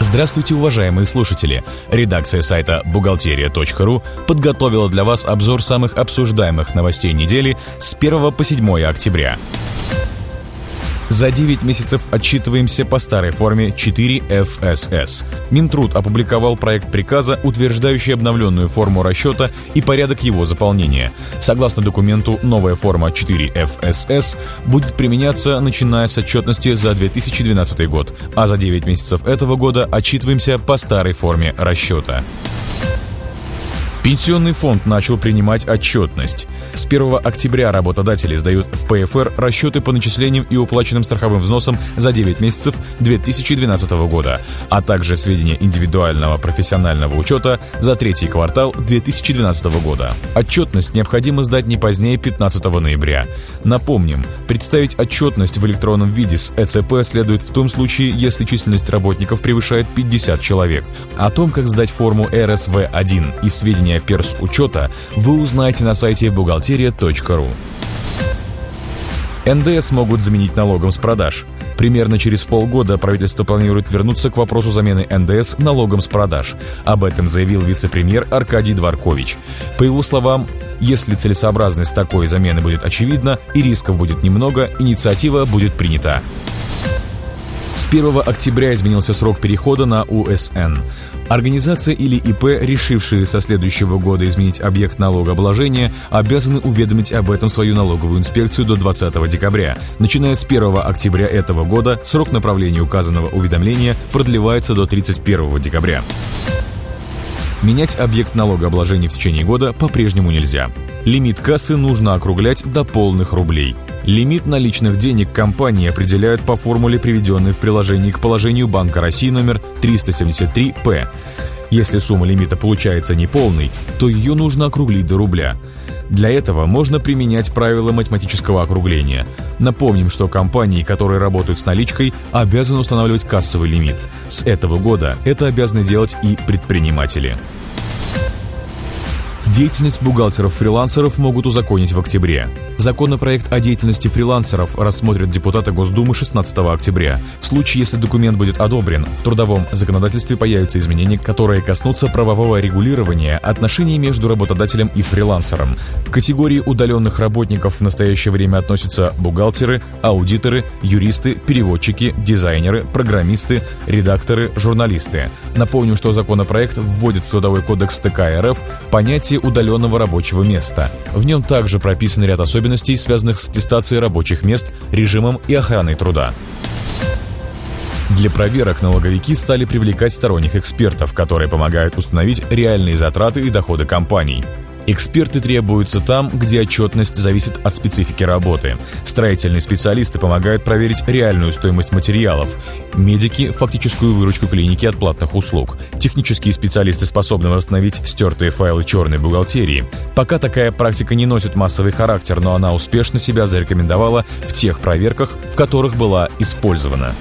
Здравствуйте, уважаемые слушатели! Редакция сайта «Бухгалтерия.ру» подготовила для вас обзор самых обсуждаемых новостей недели с 1 по 7 октября. За 9 месяцев отчитываемся по старой форме 4 FSS. Минтруд опубликовал проект приказа, утверждающий обновленную форму расчета и порядок его заполнения. Согласно документу, новая форма 4 FSS будет применяться начиная с отчетности за 2012 год, а за 9 месяцев этого года отчитываемся по старой форме расчета. Пенсионный фонд начал принимать отчетность. С 1 октября работодатели сдают в ПФР расчеты по начислениям и уплаченным страховым взносам за 9 месяцев 2012 года, а также сведения индивидуального профессионального учета за третий квартал 2012 года. Отчетность необходимо сдать не позднее 15 ноября. Напомним, представить отчетность в электронном виде с ЭЦП следует в том случае, если численность работников превышает 50 человек. О том, как сдать форму РСВ-1 и сведения сведения перс-учета вы узнаете на сайте бухгалтерия.ру. НДС могут заменить налогом с продаж. Примерно через полгода правительство планирует вернуться к вопросу замены НДС налогом с продаж. Об этом заявил вице-премьер Аркадий Дворкович. По его словам, если целесообразность такой замены будет очевидна и рисков будет немного, инициатива будет принята. С 1 октября изменился срок перехода на УСН. Организация или ИП, решившие со следующего года изменить объект налогообложения, обязаны уведомить об этом свою налоговую инспекцию до 20 декабря. Начиная с 1 октября этого года срок направления указанного уведомления продлевается до 31 декабря. Менять объект налогообложения в течение года по-прежнему нельзя. Лимит кассы нужно округлять до полных рублей. Лимит наличных денег компании определяют по формуле, приведенной в приложении к положению Банка России номер 373-П. Если сумма лимита получается неполной, то ее нужно округлить до рубля. Для этого можно применять правила математического округления. Напомним, что компании, которые работают с наличкой, обязаны устанавливать кассовый лимит. С этого года это обязаны делать и предприниматели. Деятельность бухгалтеров-фрилансеров могут узаконить в октябре. Законопроект о деятельности фрилансеров рассмотрят депутаты Госдумы 16 октября. В случае, если документ будет одобрен, в трудовом законодательстве появятся изменения, которые коснутся правового регулирования отношений между работодателем и фрилансером. К категории удаленных работников в настоящее время относятся бухгалтеры, аудиторы, юристы, переводчики, дизайнеры, программисты, редакторы, журналисты. Напомню, что законопроект вводит в Трудовой кодекс ТК РФ понятие удаленного рабочего места. В нем также прописан ряд особенностей, связанных с аттестацией рабочих мест, режимом и охраной труда. Для проверок налоговики стали привлекать сторонних экспертов, которые помогают установить реальные затраты и доходы компаний. Эксперты требуются там, где отчетность зависит от специфики работы. Строительные специалисты помогают проверить реальную стоимость материалов. Медики – фактическую выручку клиники от платных услуг. Технические специалисты способны восстановить стертые файлы черной бухгалтерии. Пока такая практика не носит массовый характер, но она успешно себя зарекомендовала в тех проверках, в которых была использована.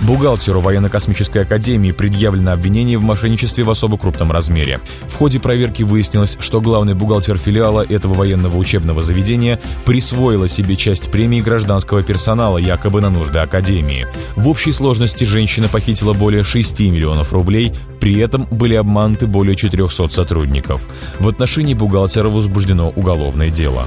Бухгалтеру военно-космической академии предъявлено обвинение в мошенничестве в особо крупном размере. В ходе проверки выяснилось, что главный бухгалтер филиала этого военного учебного заведения присвоила себе часть премии гражданского персонала якобы на нужды академии. В общей сложности женщина похитила более 6 миллионов рублей, при этом были обмануты более 400 сотрудников. В отношении бухгалтера возбуждено уголовное дело.